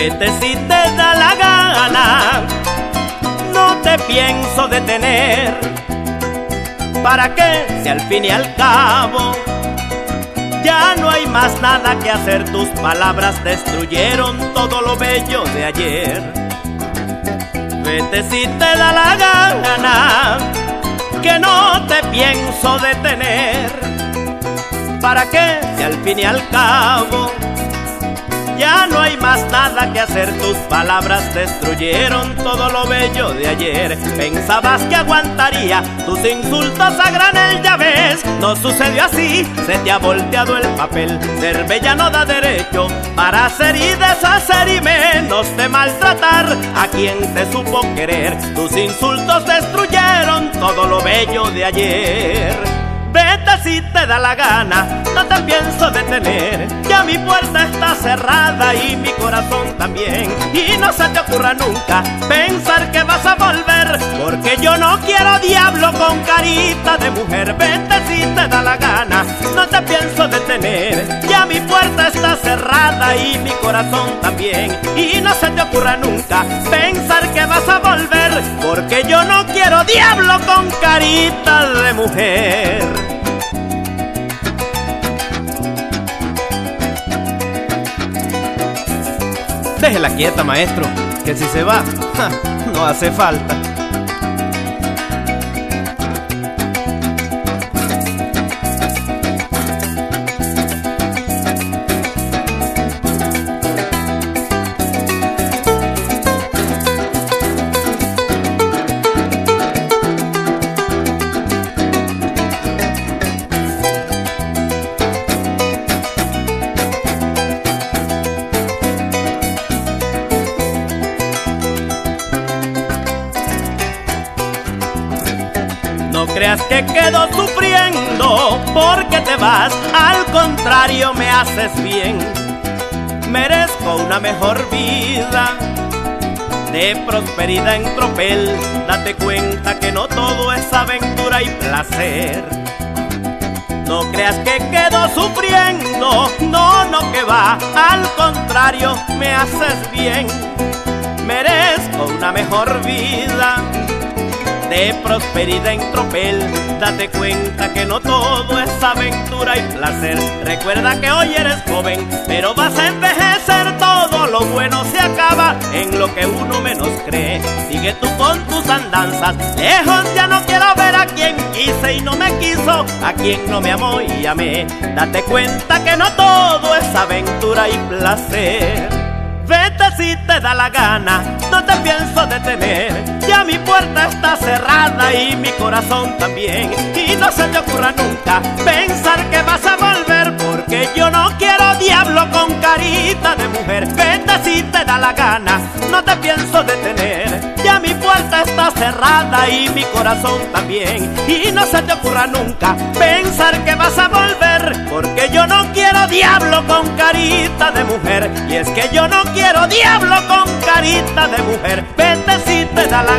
Vete si te da la gana, no te pienso detener. ¿Para qué? Si al fin y al cabo ya no hay más nada que hacer, tus palabras destruyeron todo lo bello de ayer. Vete si te da la gana, que no te pienso detener. ¿Para qué? Si al fin y al cabo ya no hay más nada que hacer, tus palabras destruyeron todo lo bello de ayer. Pensabas que aguantaría tus insultos a granel, ya ves, no sucedió así, se te ha volteado el papel. Ser bella no da derecho para hacer y deshacer y menos de maltratar a quien te supo querer. Tus insultos destruyeron todo lo bello de ayer. Vete si te da la gana, no te pienso detener. Mi puerta está cerrada y mi corazón también. Y no se te ocurra nunca pensar que vas a volver, porque yo no quiero diablo con carita de mujer. Vete si te da la gana, no te pienso detener. Ya mi puerta está cerrada y mi corazón también. Y no se te ocurra nunca pensar que vas a volver, porque yo no quiero diablo con carita de mujer. Déjela quieta, maestro, que si se va, no hace falta. No creas que quedo sufriendo porque te vas, al contrario me haces bien. Merezco una mejor vida de prosperidad en tropel. Date cuenta que no todo es aventura y placer. No creas que quedo sufriendo, no, no que va, al contrario me haces bien. Merezco una mejor vida de prosperidad en tropel. Date cuenta que no todo es aventura y placer. Recuerda que hoy eres joven, pero vas a envejecer. Todo lo bueno se acaba en lo que uno menos cree. Sigue tú con tus andanzas. Lejos ya no quiero ver a quien quise y no me quiso, a quien no me amó y amé. Date cuenta que no todo es aventura y placer. Vete si te da la gana, no te pienso detener. Mi puerta está cerrada y mi corazón también. Y no se te ocurra nunca pensar que vas a volver, porque yo no quiero diablo con carita de mujer. Vete si te da la gana, no te pienso detener. Ya mi puerta está cerrada y mi corazón también. Y no se te ocurra nunca pensar que vas a volver, porque yo no quiero diablo con carita de mujer. Y es que yo no quiero diablo con carita de mujer. Vete si te da la.